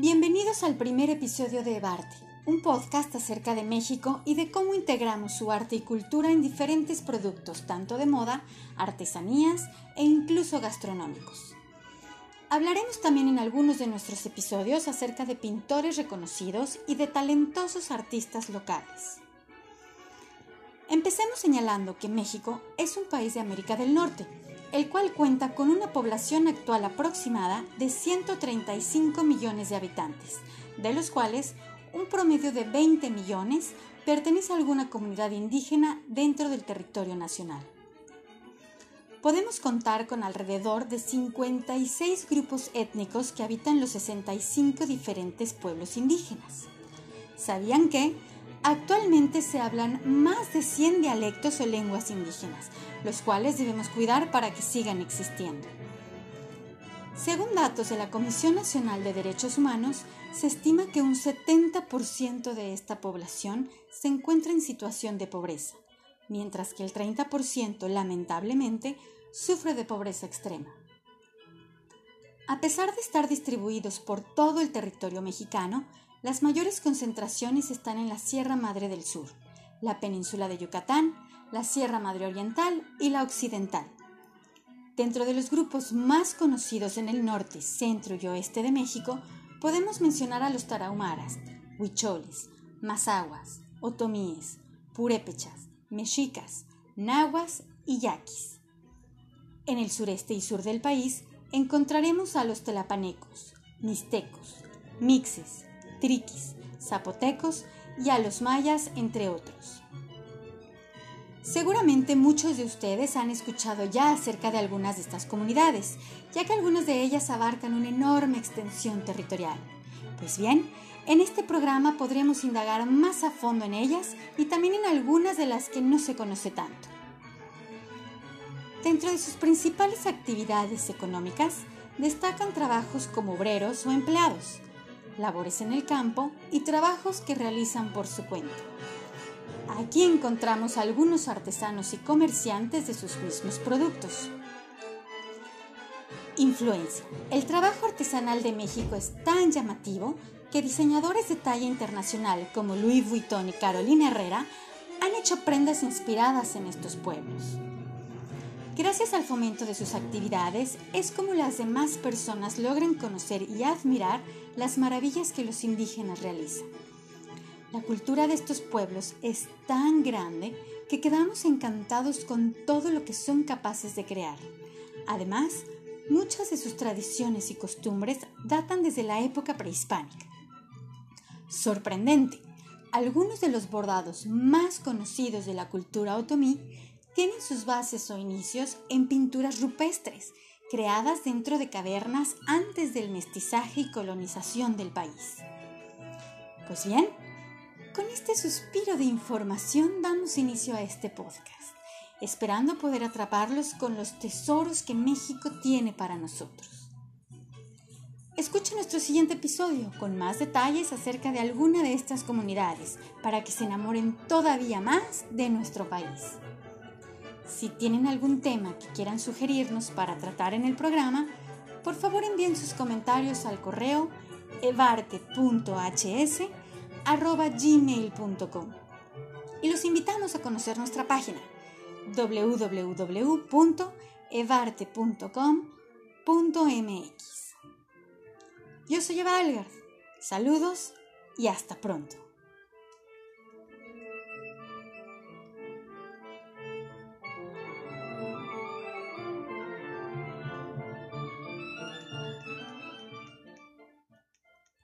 Bienvenidos al primer episodio de Evarte, un podcast acerca de México y de cómo integramos su arte y cultura en diferentes productos, tanto de moda, artesanías e incluso gastronómicos. Hablaremos también en algunos de nuestros episodios acerca de pintores reconocidos y de talentosos artistas locales. Empecemos señalando que México es un país de América del Norte, el cual cuenta con una población actual aproximada de 135 millones de habitantes, de los cuales un promedio de 20 millones pertenece a alguna comunidad indígena dentro del territorio nacional. Podemos contar con alrededor de 56 grupos étnicos que habitan los 65 diferentes pueblos indígenas. ¿Sabían que Actualmente se hablan más de 100 dialectos o lenguas indígenas, los cuales debemos cuidar para que sigan existiendo. Según datos de la Comisión Nacional de Derechos Humanos, se estima que un 70% de esta población se encuentra en situación de pobreza, mientras que el 30% lamentablemente sufre de pobreza extrema. A pesar de estar distribuidos por todo el territorio mexicano, las mayores concentraciones están en la Sierra Madre del Sur, la península de Yucatán, la Sierra Madre Oriental y la Occidental. Dentro de los grupos más conocidos en el norte, centro y oeste de México, podemos mencionar a los tarahumaras, huicholes, mazahuas, otomíes, purépechas, mexicas, nahuas y yaquis. En el sureste y sur del país encontraremos a los telapanecos, mixtecos, mixes, triquis, zapotecos y a los mayas, entre otros. Seguramente muchos de ustedes han escuchado ya acerca de algunas de estas comunidades, ya que algunas de ellas abarcan una enorme extensión territorial. Pues bien, en este programa podremos indagar más a fondo en ellas y también en algunas de las que no se conoce tanto. Dentro de sus principales actividades económicas destacan trabajos como obreros o empleados, labores en el campo y trabajos que realizan por su cuenta. Aquí encontramos algunos artesanos y comerciantes de sus mismos productos. Influencia. El trabajo artesanal de México es tan llamativo que diseñadores de talla internacional como Louis Vuitton y Carolina Herrera han hecho prendas inspiradas en estos pueblos. Gracias al fomento de sus actividades, es como las demás personas logran conocer y admirar las maravillas que los indígenas realizan. La cultura de estos pueblos es tan grande que quedamos encantados con todo lo que son capaces de crear. Además, muchas de sus tradiciones y costumbres datan desde la época prehispánica. Sorprendente, algunos de los bordados más conocidos de la cultura otomí tienen sus bases o inicios en pinturas rupestres, creadas dentro de cavernas antes del mestizaje y colonización del país. Pues bien, con este suspiro de información damos inicio a este podcast, esperando poder atraparlos con los tesoros que México tiene para nosotros. Escucha nuestro siguiente episodio con más detalles acerca de alguna de estas comunidades para que se enamoren todavía más de nuestro país. Si tienen algún tema que quieran sugerirnos para tratar en el programa, por favor envíen sus comentarios al correo evarte.hs.gmail.com y los invitamos a conocer nuestra página www.evarte.com.mx. Yo soy Eva Algard. Saludos y hasta pronto.